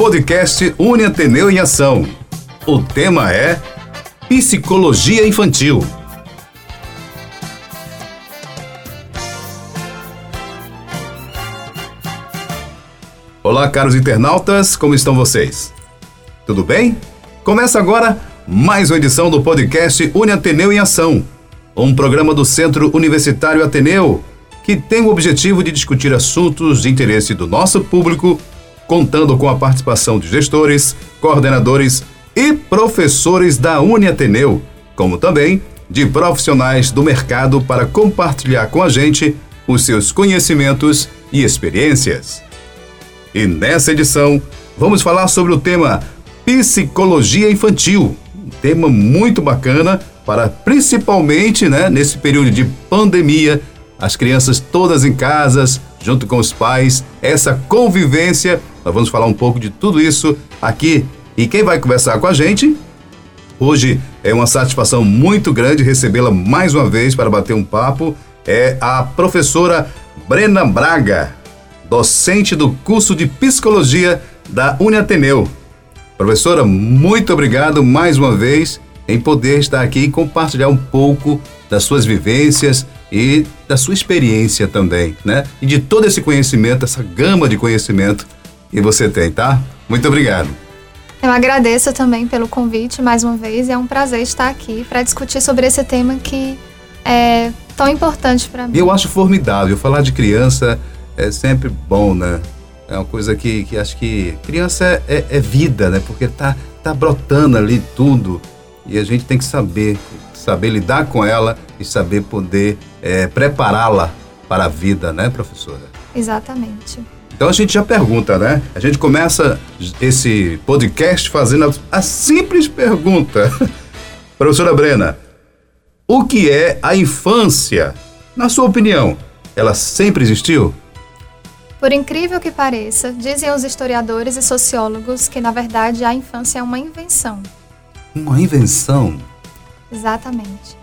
podcast Une Ateneu em Ação. O tema é Psicologia Infantil. Olá, caros internautas, como estão vocês? Tudo bem? Começa agora mais uma edição do podcast Une Ateneu em Ação, um programa do Centro Universitário Ateneu que tem o objetivo de discutir assuntos de interesse do nosso público, contando com a participação de gestores, coordenadores e professores da Uniateneu, como também de profissionais do mercado para compartilhar com a gente os seus conhecimentos e experiências. E nessa edição, vamos falar sobre o tema Psicologia Infantil, um tema muito bacana para principalmente né, nesse período de pandemia as crianças todas em casas, junto com os pais, essa convivência. Nós vamos falar um pouco de tudo isso aqui. E quem vai conversar com a gente? Hoje é uma satisfação muito grande recebê-la mais uma vez para bater um papo. É a professora Brena Braga, docente do curso de Psicologia da Uniateneu. Professora, muito obrigado mais uma vez em poder estar aqui e compartilhar um pouco das suas vivências e da sua experiência também, né? E de todo esse conhecimento, essa gama de conhecimento que você tem, tá? Muito obrigado. Eu agradeço também pelo convite mais uma vez. É um prazer estar aqui para discutir sobre esse tema que é tão importante para mim. Eu acho formidável. Falar de criança é sempre bom, né? É uma coisa que, que acho que criança é, é, é vida, né? Porque tá, tá brotando ali tudo e a gente tem que saber saber lidar com ela e saber poder é, prepará-la para a vida, né, professora? Exatamente. Então a gente já pergunta, né? A gente começa esse podcast fazendo a, simples pergunta. professora Brena, o que é a infância? Na sua opinião, ela sempre existiu? Por incrível que pareça, dizem os historiadores e sociólogos que, na verdade, a infância é uma invenção. Uma invenção? Exatamente.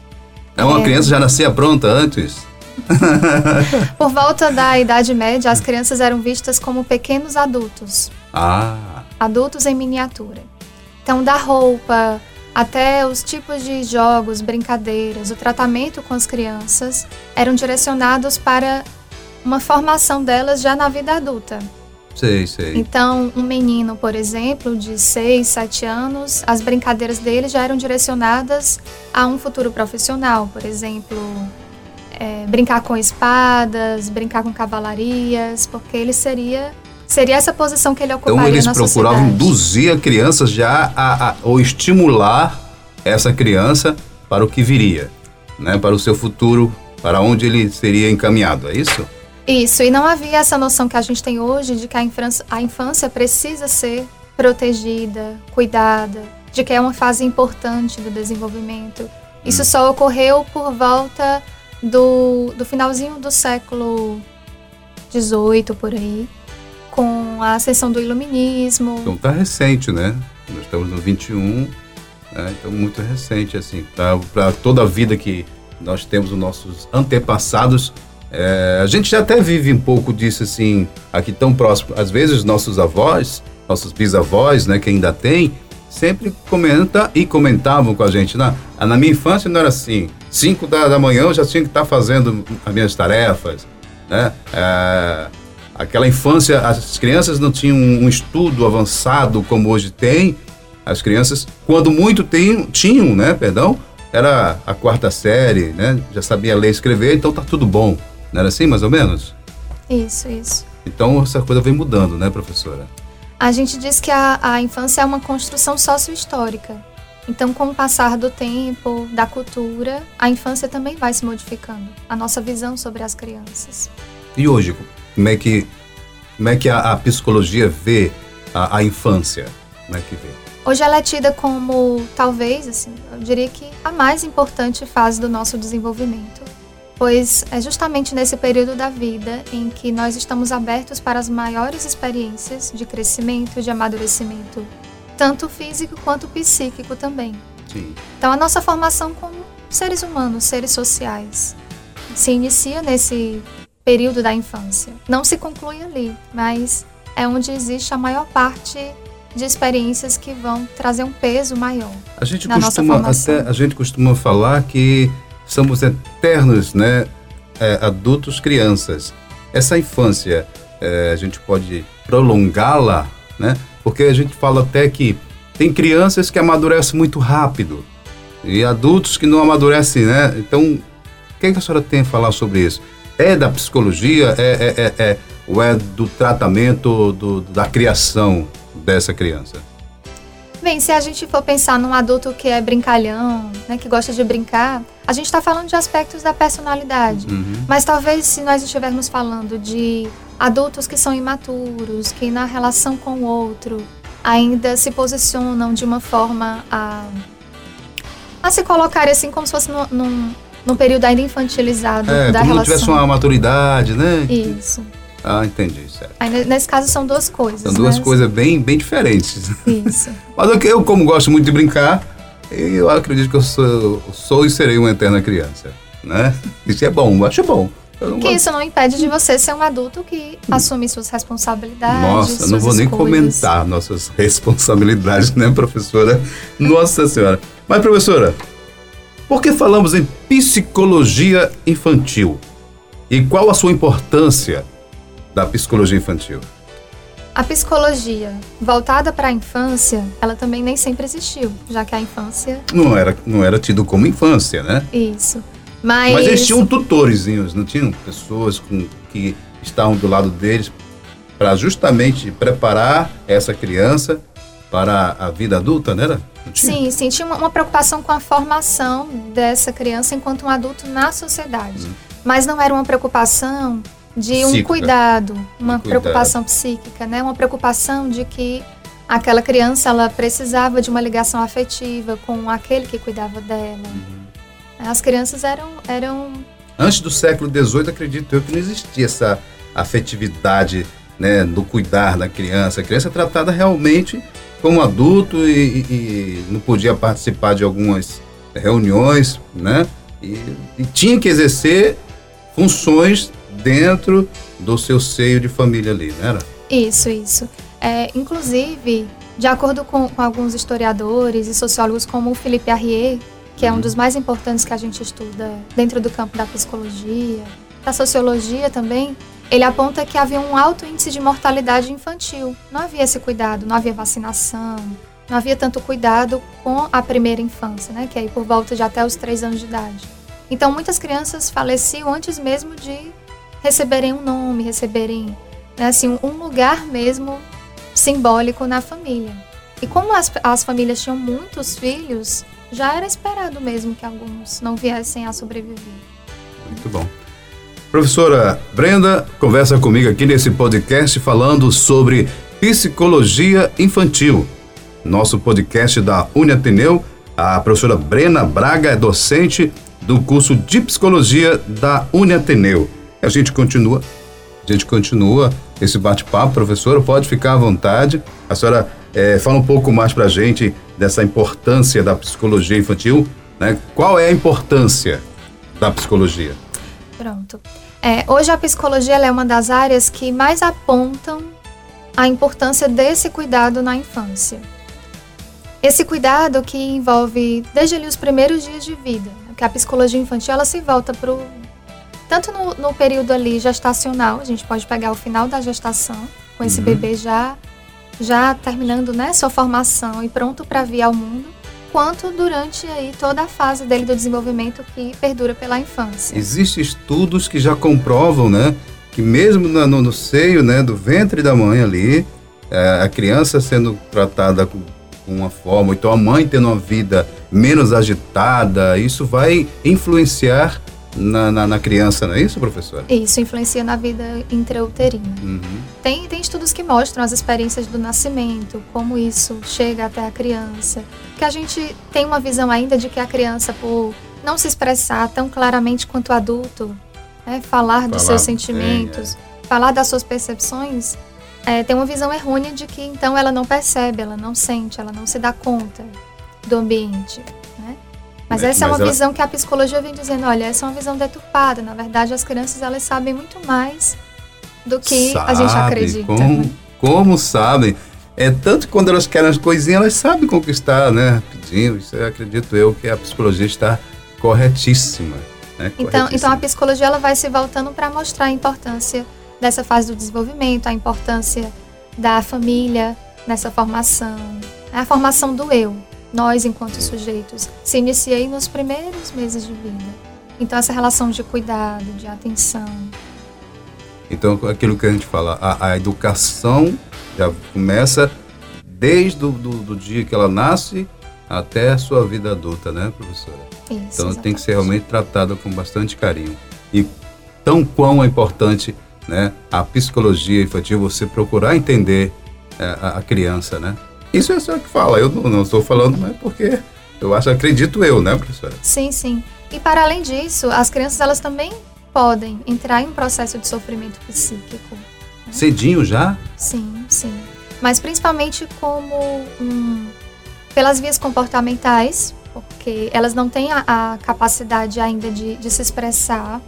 É uma é. criança já nascia pronta antes? Por volta da Idade Média, as crianças eram vistas como pequenos adultos. Ah. Adultos em miniatura. Então, da roupa até os tipos de jogos, brincadeiras, o tratamento com as crianças eram direcionados para uma formação delas já na vida adulta. Sei, sei. Então, um menino, por exemplo, de 6, 7 anos, as brincadeiras dele já eram direcionadas a um futuro profissional, por exemplo, é, brincar com espadas, brincar com cavalarias, porque ele seria seria essa posição que ele ocuparia então, eles procuravam induzir a criança já a, a, ou estimular essa criança para o que viria, né, para o seu futuro, para onde ele seria encaminhado, é isso? Isso, e não havia essa noção que a gente tem hoje de que a infância, a infância precisa ser protegida, cuidada, de que é uma fase importante do desenvolvimento. Isso hum. só ocorreu por volta do, do finalzinho do século XVIII, por aí, com a ascensão do iluminismo. Então tá recente, né? Nós estamos no 21, né? então muito recente, assim, para toda a vida que nós temos os nossos antepassados é, a gente já até vive um pouco disso assim, aqui tão próximo. Às vezes nossos avós, nossos bisavós, né, que ainda tem, sempre comenta e comentavam com a gente. Na, na minha infância não era assim. Cinco da, da manhã eu já tinha que estar fazendo as minhas tarefas, né? É, aquela infância, as crianças não tinham um estudo avançado como hoje tem. As crianças, quando muito tinham, tinham, né, perdão, era a quarta série, né? Já sabia ler e escrever, então tá tudo bom. Não era assim, mais ou menos? Isso, isso. Então essa coisa vem mudando, né, professora? A gente diz que a, a infância é uma construção sócio-histórica. Então, com o passar do tempo, da cultura, a infância também vai se modificando. A nossa visão sobre as crianças. E hoje, como é que, como é que a, a psicologia vê a, a infância? Como é que vê? Hoje ela é tida como, talvez, assim, eu diria que a mais importante fase do nosso desenvolvimento pois é justamente nesse período da vida em que nós estamos abertos para as maiores experiências de crescimento, de amadurecimento, tanto físico quanto psíquico também. Sim. Então, a nossa formação como seres humanos, seres sociais, se inicia nesse período da infância. Não se conclui ali, mas é onde existe a maior parte de experiências que vão trazer um peso maior. A gente costuma até a gente costuma falar que somos eternos, né, é, adultos, crianças. Essa infância é, a gente pode prolongá-la, né? Porque a gente fala até que tem crianças que amadurecem muito rápido e adultos que não amadurecem, né? Então, o que, é que a senhora tem a falar sobre isso? É da psicologia? É, é, é, é ou é do tratamento do, da criação dessa criança? Bem, se a gente for pensar num adulto que é brincalhão, né, que gosta de brincar, a gente está falando de aspectos da personalidade. Uhum. Mas talvez se nós estivermos falando de adultos que são imaturos, que na relação com o outro ainda se posicionam de uma forma a, a se colocar assim como se fosse no, num, num período ainda infantilizado é, da como relação. não tivesse uma maturidade, né? Isso. Ah, entendi, certo. Aí, nesse caso são duas coisas. São duas né? coisas bem, bem diferentes. Isso. Mas eu, eu, como gosto muito de brincar, eu acredito que eu sou, sou e serei uma eterna criança. Né? Isso é bom, eu acho bom. Eu que isso não impede de você ser um adulto que assume suas responsabilidades. Nossa, não vou nem comentar nossas responsabilidades, né, professora? Nossa Senhora. Mas, professora, por que falamos em psicologia infantil? E qual a sua importância da psicologia infantil? A psicologia voltada para a infância, ela também nem sempre existiu, já que a infância não era não era tido como infância, né? Isso. Mas, Mas eles tinham tutorzinhos, não tinham pessoas com, que estavam do lado deles para justamente preparar essa criança para a vida adulta, né? Era? Sim, sim, tinha uma, uma, preocupação com a formação dessa criança enquanto um adulto na sociedade. Hum. Mas não era uma preocupação de um cuidado, uma preocupação psíquica, né? Uma preocupação de que aquela criança ela precisava de uma ligação afetiva com aquele que cuidava dela. Uhum. As crianças eram eram antes do século XVIII acredito eu que não existia essa afetividade né, do cuidar da criança. A criança é tratada realmente como adulto e, e não podia participar de algumas reuniões, né? E, e tinha que exercer funções dentro do seu seio de família ali, não era? Isso, isso. É, inclusive, de acordo com, com, alguns historiadores e sociólogos como o Philippe Arrier, que é um uhum. dos mais importantes que a gente estuda dentro do campo da psicologia, da sociologia também, ele aponta que havia um alto índice de mortalidade infantil. Não havia esse cuidado, não havia vacinação, não havia tanto cuidado com a primeira infância, né, que é por volta de até os três anos de idade. Então, muitas crianças faleciam antes mesmo de receberem um nome, receberem né, assim, um lugar mesmo simbólico na família. E como as, as famílias tinham muitos filhos, já era esperado mesmo que alguns não viessem a sobreviver. Muito bom. Professora Brenda conversa comigo aqui nesse podcast falando sobre psicologia infantil. Nosso podcast da Uniateneu, a professora Brena Braga é docente do curso de psicologia da Uniateneu. A gente continua, a gente continua esse bate-papo, professora, pode ficar à vontade. A senhora é, fala um pouco mais para a gente dessa importância da psicologia infantil, né? Qual é a importância da psicologia? Pronto. É, hoje a psicologia é uma das áreas que mais apontam a importância desse cuidado na infância. Esse cuidado que envolve desde ali os primeiros dias de vida, que a psicologia infantil ela se volta para o tanto no, no, período ali gestacional, a gente pode pegar o final da gestação, com esse uhum. bebê já, já terminando né, sua formação e pronto para vir ao mundo, quanto durante aí toda a fase dele do desenvolvimento que perdura pela infância. Existem estudos que já comprovam, né, que mesmo no, no, seio, né, do ventre da mãe ali, é, a criança sendo tratada com, com uma forma, então a mãe tendo uma vida menos agitada, isso vai influenciar na, na, na, criança, não é isso, professora? Isso, influencia na vida intrauterina. Uhum. Tem, tem estudos que mostram as experiências do nascimento, como isso chega até a criança. Que a gente tem uma visão ainda de que a criança, por não se expressar tão claramente quanto o adulto, né, falar, falar dos seus sentimentos, é. falar das suas percepções, é, tem uma visão errônea de que então ela não percebe, ela não sente, ela não se dá conta do ambiente. Mas né? essa é uma ela... visão que a psicologia vem dizendo, olha, essa é uma visão deturpada. Na verdade, as crianças elas sabem muito mais do que Sabe, a gente acredita. Com, como sabem. É tanto que quando elas querem as coisinhas, elas sabem conquistar, né? Pedindo. Isso eu acredito eu que a psicologia está corretíssima. Né? Então, corretíssima. então a psicologia ela vai se voltando para mostrar a importância dessa fase do desenvolvimento, a importância da família nessa formação, a formação do eu, nós enquanto sujeitos, se iniciei nos primeiros meses de vida. Então essa relação de cuidado, de atenção. Então aquilo que a gente fala, a, a educação já começa desde do, do, do, dia que ela nasce até a sua vida adulta, né, professora? Isso, então exatamente. tem que ser realmente tratada com bastante carinho. E tão quão é importante né, a psicologia infantil, você procurar entender é, a, a, criança, né? Isso é só que fala, eu não, estou falando, mas porque eu acho, acredito eu, né, professora? Sim, sim. E para além disso, as crianças elas também podem entrar em um processo de sofrimento psíquico. Né? Cedinho já? Sim, sim. Mas principalmente como um, pelas vias comportamentais, porque elas não têm a, a capacidade ainda de, de se expressar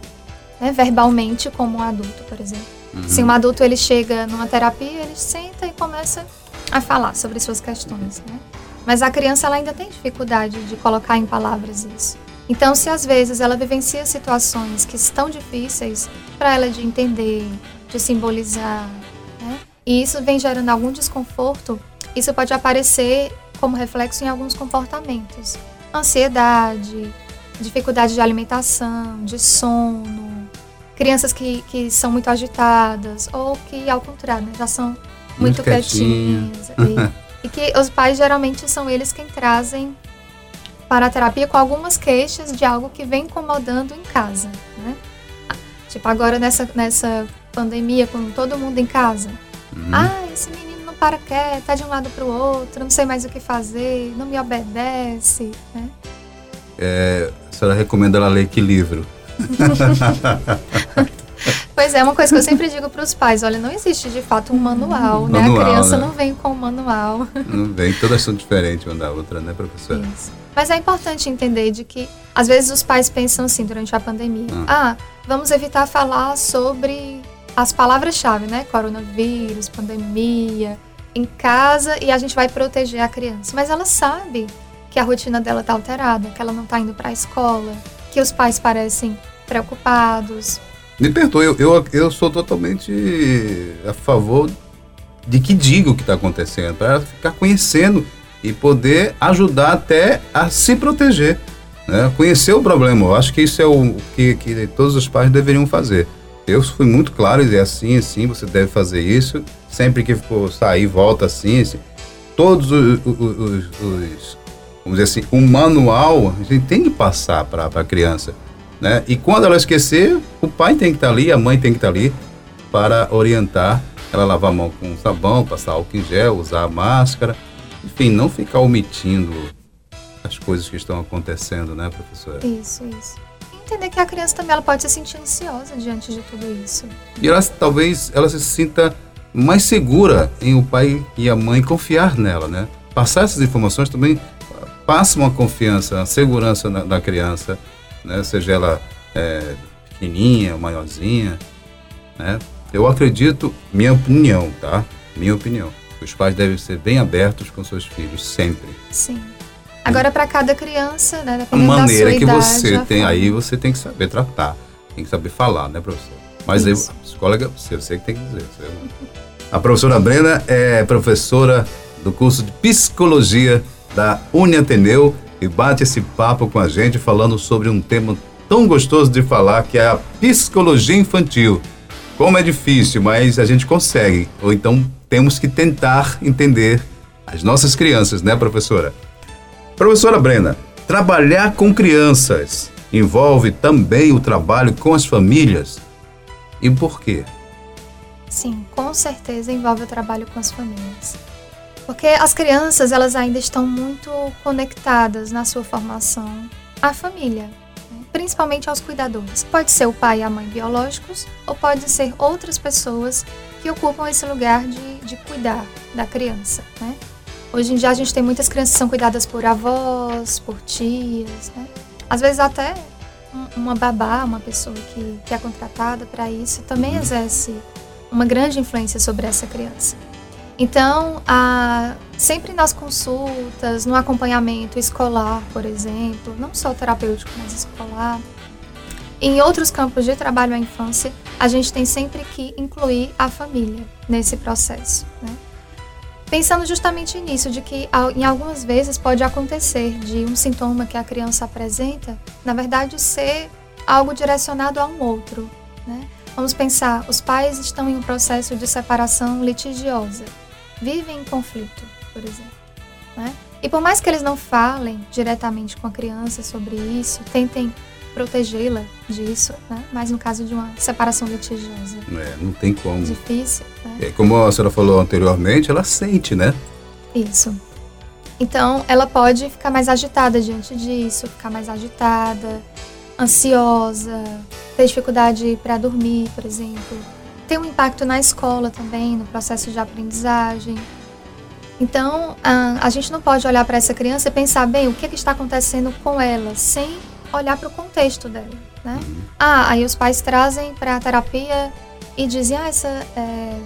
né, verbalmente como um adulto, por exemplo. Uhum. Se um adulto ele chega numa terapia, ele senta e começa a falar sobre suas questões, né? Mas a criança ela ainda tem dificuldade de colocar em palavras isso. Então, se às vezes ela vivencia situações que estão difíceis para ela de entender, de simbolizar, né? E isso vem gerando algum desconforto, isso pode aparecer como reflexo em alguns comportamentos. Ansiedade, dificuldade de alimentação, de sono, crianças que, que são muito agitadas ou que, ao contrário, né, já são muito, muito quietinhas. e, e que os pais geralmente são eles quem trazem para a terapia com algumas queixas de algo que vem incomodando em casa, né? Tipo, agora nessa, nessa pandemia, com todo mundo em casa. Uhum. Ah, esse menino não para quieto, tá de um lado para o outro, não sei mais o que fazer, não me obedece, né? É, a senhora recomenda ela ler que livro? Pois é, uma coisa que eu sempre digo para os pais, olha, não existe de fato um manual, né? Manual, a criança né? não vem com um manual. Não vem, todas são diferentes uma da outra, né, professora? Isso. Mas é importante entender de que, às vezes, os pais pensam assim, durante a pandemia, ah, ah vamos evitar falar sobre as palavras-chave, né? Coronavírus, pandemia, em casa, e a gente vai proteger a criança. Mas ela sabe que a rotina dela está alterada, que ela não está indo para a escola, que os pais parecem preocupados. Me perdoe, eu, eu, eu sou totalmente a favor de que diga o que está acontecendo, para ficar conhecendo e poder ajudar até a se proteger. Né? Conhecer o problema, eu acho que isso é o que, que todos os pais deveriam fazer. Eu fui muito claro, e é assim, assim, você deve fazer isso. Sempre que for sair, volta assim. assim. Todos os, os, os, vamos dizer assim, um manual a gente tem que passar para a criança. Né? E quando ela esquecer, o pai tem que estar tá ali, a mãe tem que estar tá ali para orientar ela lavar a mão com sabão, passar álcool em gel, usar a máscara, enfim, não ficar omitindo as coisas que estão acontecendo, né, professora? Isso, isso. entender que a criança também ela pode se sentir ansiosa diante de tudo isso. E ela talvez ela se sinta mais segura em o pai e a mãe confiar nela, né? Passar essas informações também passa uma confiança, uma segurança na, na criança, né? seja ela é, pequenininha, maiorzinha. Né? Eu acredito, minha opinião, tá? Minha opinião. Os pais devem ser bem abertos com seus filhos, sempre. Sim. Agora, para cada criança, né? A maneira que idade, você tem aí, você tem que saber tratar, tem que saber falar, né, professor? Mas aí, a psicóloga, você, você que tem que dizer. Você... A professora Brena é professora do curso de Psicologia da Uniateneu e bate esse papo com a gente falando sobre um tema tão gostoso de falar que é a psicologia infantil. Como é difícil, mas a gente consegue. Ou então temos que tentar entender as nossas crianças, né, professora? Professora Brena, trabalhar com crianças envolve também o trabalho com as famílias? E por quê? Sim, com certeza envolve o trabalho com as famílias. Porque as crianças, elas ainda estão muito conectadas na sua formação à família, né? principalmente aos cuidadores. Pode ser o pai e a mãe biológicos, ou pode ser outras pessoas que ocupam esse lugar de, de cuidar da criança, né? Hoje em dia a gente tem muitas crianças que são cuidadas por avós, por tias, né? Às vezes até uma babá, uma pessoa que, que é contratada para isso, também uhum. exerce uma grande influência sobre essa criança. Então, a, sempre nas consultas, no acompanhamento escolar, por exemplo, não só terapêutico, mas escolar, em outros campos de trabalho à infância, a gente tem sempre que incluir a família nesse processo. Né? Pensando justamente nisso, de que em algumas vezes pode acontecer de um sintoma que a criança apresenta, na verdade, ser algo direcionado a um outro. Né? Vamos pensar, os pais estão em um processo de separação litigiosa, vivem em conflito, por exemplo. Né? E por mais que eles não falem diretamente com a criança sobre isso, tentem protegê-la disso, né? Mas no caso de uma separação litigiosa. É, não tem como. Difícil. Né? É, como a senhora falou anteriormente, ela sente, né? Isso. Então, ela pode ficar mais agitada diante disso, ficar mais agitada, ansiosa, ter dificuldade para dormir, por exemplo. Tem um impacto na escola também, no processo de aprendizagem. Então, a, a gente não pode olhar para essa criança e pensar, bem, o que, que está acontecendo com ela, sem olhar para o contexto dela, né? Uhum. Ah, aí os pais trazem para a terapia e dizem, ah, essa, é,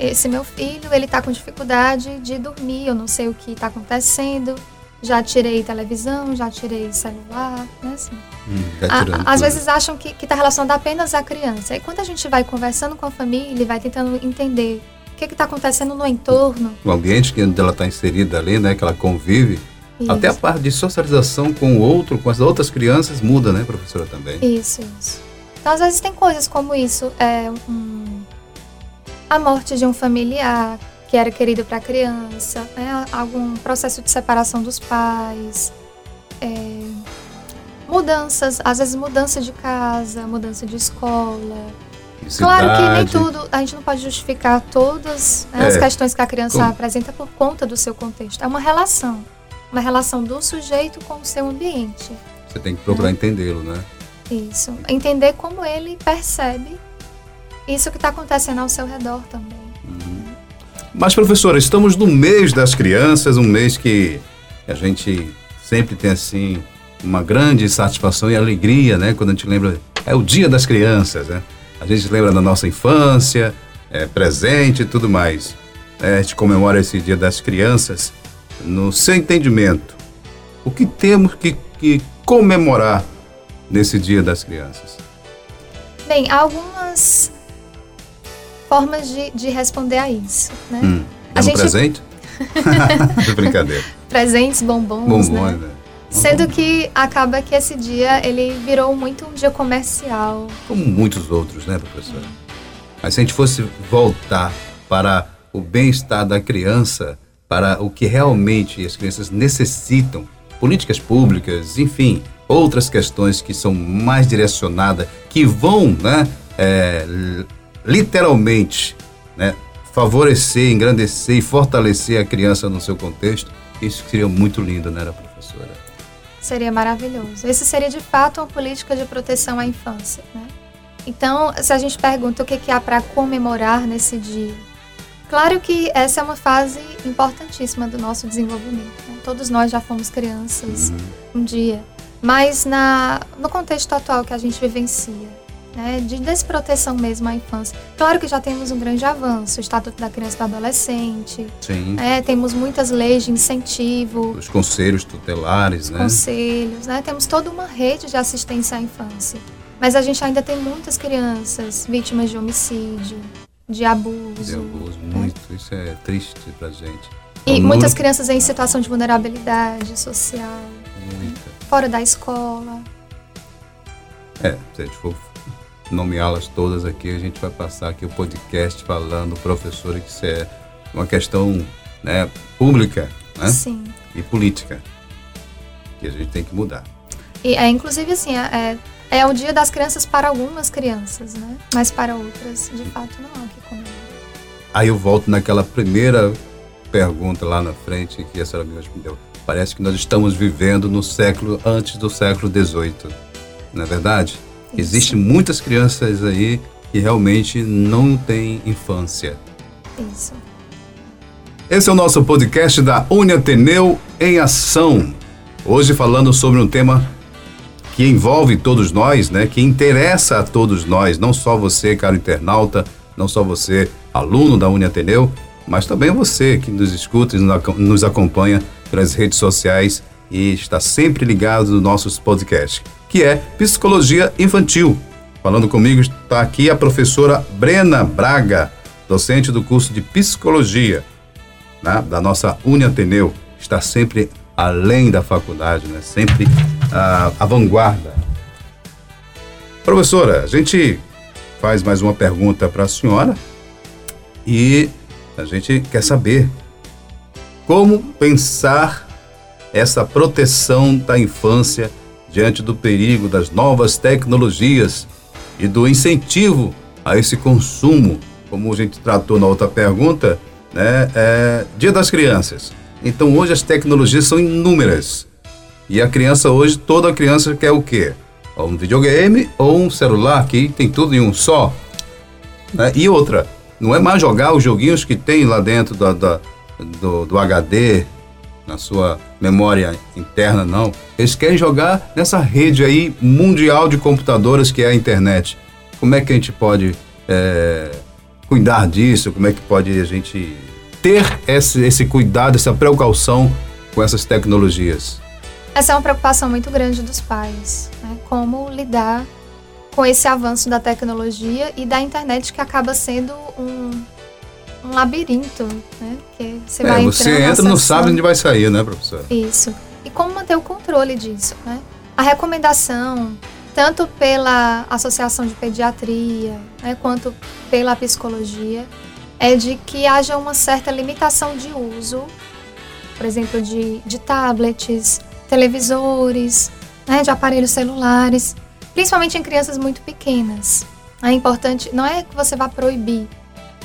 esse meu filho, ele está com dificuldade de dormir, eu não sei o que está acontecendo, já tirei televisão, já tirei celular, né, assim. Hum, tá às vezes acham que está relacionado apenas à criança. E quando a gente vai conversando com a família, vai tentando entender o que está acontecendo no entorno. O ambiente que ela está inserida ali, né, que ela convive, isso. Até a parte de socialização com o outro, com as outras crianças, muda, né, professora, também? Isso, isso. Então, às vezes tem coisas como isso, é, um, a morte de um familiar que era querido para a criança, né, algum processo de separação dos pais, é, mudanças, às vezes mudança de casa, mudança de escola. Claro que nem tudo, a gente não pode justificar todas né, é, as questões que a criança como... apresenta por conta do seu contexto. É uma relação uma relação do sujeito com o seu ambiente. Você tem que procurar né? entendê-lo, né? Isso. Entender como ele percebe isso que está acontecendo ao seu redor também. Mas, professora, estamos no mês das crianças, um mês que a gente sempre tem, assim, uma grande satisfação e alegria, né? Quando a gente lembra, é o dia das crianças, né? A gente lembra da nossa infância, é, presente e tudo mais. É, a gente comemora esse dia das crianças no seu entendimento, o que temos que, que comemorar nesse Dia das Crianças? Bem, algumas formas de, de responder a isso, né? Hum, é um gente... presente? Brincadeira. Presentes, bombons, bombons né? né? Sendo que acaba que esse dia ele virou muito um dia comercial. Como muitos outros, né, professora? Mas se a gente fosse voltar para o bem-estar da criança, para o que realmente as crianças necessitam, políticas públicas, enfim, outras questões que são mais direcionadas, que vão, né, é, literalmente, né, favorecer, engrandecer e fortalecer a criança no seu contexto, isso seria muito lindo, né, professora? Seria maravilhoso. Esse seria de fato uma política de proteção à infância, né? Então, se a gente pergunta o que, que há para comemorar nesse dia, Claro que essa é uma fase importantíssima do nosso desenvolvimento. Né? Todos nós já fomos crianças uhum. um dia, mas na, no contexto atual que a gente vivencia, né, de desproteção mesmo à infância. Claro que já temos um grande avanço, o Estatuto da Criança e do Adolescente. Sim. É, temos muitas leis de incentivo. Os conselhos tutelares, os né? Conselhos, né? Temos toda uma rede de assistência à infância. Mas a gente ainda tem muitas crianças vítimas de homicídio, de abuso. De abuso, muito. Né? Isso é triste pra gente. E muitas crianças em situação de vulnerabilidade social. Muita. Fora da escola. É, se a gente for nomeá-las todas aqui, a gente vai passar aqui o podcast falando, professora, que isso é uma questão né, pública né? Sim. e política. Que a gente tem que mudar. E é, inclusive, assim, é, é o dia das crianças para algumas crianças, né? Mas para outras, de fato, não há o que comer. Aí eu volto naquela primeira pergunta lá na frente que a senhora me respondeu. Parece que nós estamos vivendo no século antes do século XVIII, não é verdade? Existem muitas crianças aí que realmente não têm infância. Isso. Esse é o nosso podcast da Uniateneu em Ação. Hoje falando sobre um tema que envolve todos nós, né? Que interessa a todos nós, não só você, caro internauta, não só você, aluno da Uniateneu, mas também você que nos escuta e nos acompanha pelas redes sociais e está sempre ligado nos nossos podcasts, que é Psicologia Infantil. Falando comigo está aqui a professora Brena Braga, docente do curso de Psicologia né, da nossa Uniateneu. Está sempre além da faculdade, né? sempre à, à vanguarda. Professora, a gente faz mais uma pergunta para a senhora e a gente quer saber como pensar essa proteção da infância diante do perigo das novas tecnologias e do incentivo a esse consumo, como a gente tratou na outra pergunta, né? É Dia das Crianças. Então hoje as tecnologias são inúmeras. E a criança hoje, toda criança quer o quê? Um videogame ou um celular que tem tudo em um só. Né? E outra, não é mais jogar os joguinhos que tem lá dentro da, da do, do HD, na sua memória interna, não. Eles querem jogar nessa rede aí mundial de computadoras que é a internet. Como é que a gente pode é, cuidar disso? Como é que pode a gente ter esse, esse cuidado, essa precaução com essas tecnologias? Essa é uma preocupação muito grande dos pais, né? Como lidar com esse avanço da tecnologia e da internet que acaba sendo um, um labirinto, né? Que você é, vai você entra e não sabe onde vai sair, né, professor? Isso. E como manter o controle disso, né? A recomendação, tanto pela Associação de Pediatria, né, quanto pela psicologia, é de que haja uma certa limitação de uso, por exemplo, de, de tablets, televisores, né, de aparelhos celulares, principalmente em crianças muito pequenas. É importante, não é que você vá proibir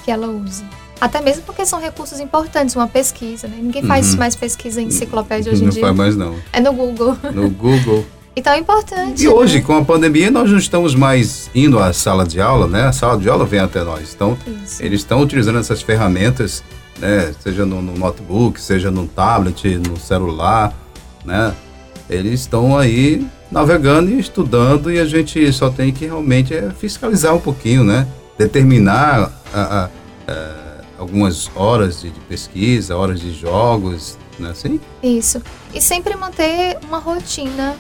que ela use, até mesmo porque são recursos importantes, uma pesquisa, né? Ninguém faz uhum. mais pesquisa em enciclopédia hoje em dia. Não faz mais não. É no Google. No Google. Então é importante. E né? hoje, com a pandemia, nós não estamos mais indo à sala de aula, né? A sala de aula vem até nós. Então, Isso. eles estão utilizando essas ferramentas, né? Seja no, no, notebook, seja no tablet, no celular, né? Eles estão aí navegando e estudando e a gente só tem que realmente é, fiscalizar um pouquinho, né? Determinar a, a, a, algumas horas de, de pesquisa, horas de jogos, né? Assim? Isso. E sempre manter uma rotina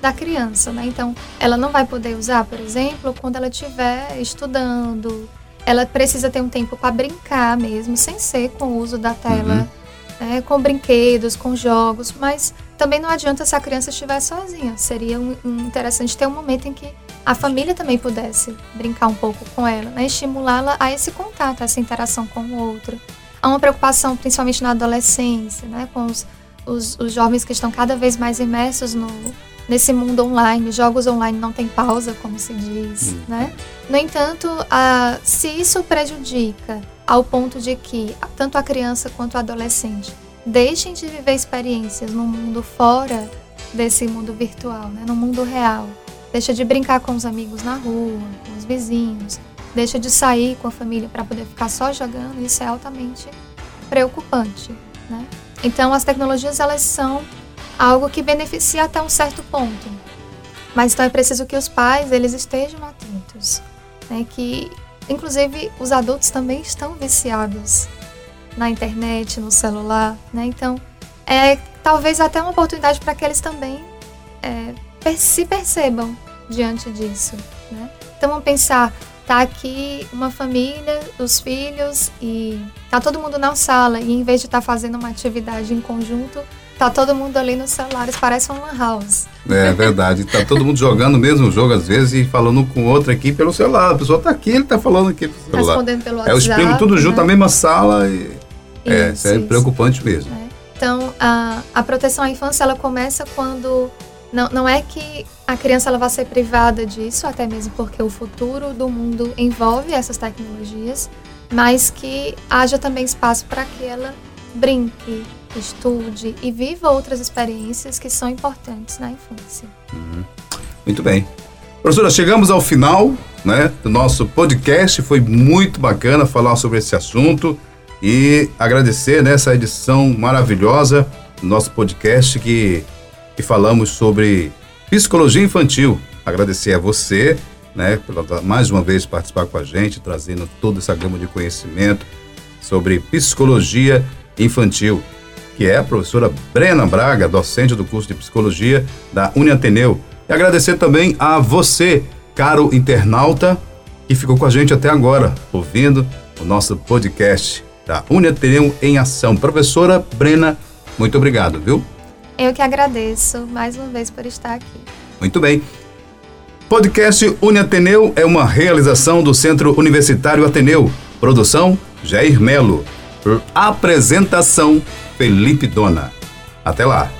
da criança, né? Então, ela não vai poder usar, por exemplo, quando ela estiver estudando. Ela precisa ter um tempo para brincar mesmo, sem ser com o uso da tela, uhum. né? com brinquedos, com jogos. Mas também não adianta se a criança estiver sozinha. Seria um, um interessante ter um momento em que a família também pudesse brincar um pouco com ela, né? estimulá-la a esse contato, a essa interação com o outro. Há uma preocupação, principalmente na adolescência, né? com os, os, os jovens que estão cada vez mais imersos no, nesse mundo online, jogos online não tem pausa, como se diz, hum. né? No entanto, a, se isso prejudica ao ponto de que tanto a criança quanto o adolescente deixem de viver experiências no mundo fora desse mundo virtual, né? no mundo real, deixa de brincar com os amigos na rua, com os vizinhos, deixa de sair com a família para poder ficar só jogando, isso é altamente preocupante, né? Então, as tecnologias elas são algo que beneficia até um certo ponto. Mas então é preciso que os pais eles estejam atentos, né? Que inclusive os adultos também estão viciados na internet, no celular, né? Então é talvez até uma oportunidade para que eles também é, se percebam diante disso, né? Então vamos pensar, tá aqui uma família, os filhos e tá todo mundo na sala e em vez de estar tá fazendo uma atividade em conjunto, Tá todo mundo ali nos celulares, parece um lan house. É verdade, tá todo mundo jogando o mesmo jogo às vezes e falando com outra aqui pelo celular. A pessoa tá aqui, ele tá falando aqui pelo celular. Respondendo pelo WhatsApp. É os primos tudo né? junto na mesma sala e... é, isso, é isso. preocupante mesmo. É. Então, a, a proteção à infância, ela começa quando... Não, não é que a criança ela vai ser privada disso, até mesmo porque o futuro do mundo envolve essas tecnologias, mas que haja também espaço para que ela brinque, estude e viva outras experiências que são importantes na infância. Uhum. Muito bem. Professora, chegamos ao final né, do nosso podcast. Foi muito bacana falar sobre esse assunto e agradecer nessa né, edição maravilhosa do nosso podcast que, que falamos sobre psicologia infantil. Agradecer a você, né, por mais uma vez participar com a gente, trazendo toda essa gama de conhecimento sobre psicologia infantil, que é a professora Brena Braga, docente do curso de psicologia da Uniateneu. E agradecer também a você, caro internauta, que ficou com a gente até agora, ouvindo o nosso podcast da Uniateneu em Ação. Professora Brena, muito obrigado, viu? Eu que agradeço mais uma vez por estar aqui. Muito bem. Podcast Uniateneu é uma realização do Centro Universitário Ateneu. Produção Jair Melo. Apresentação Felipe Dona. Até lá.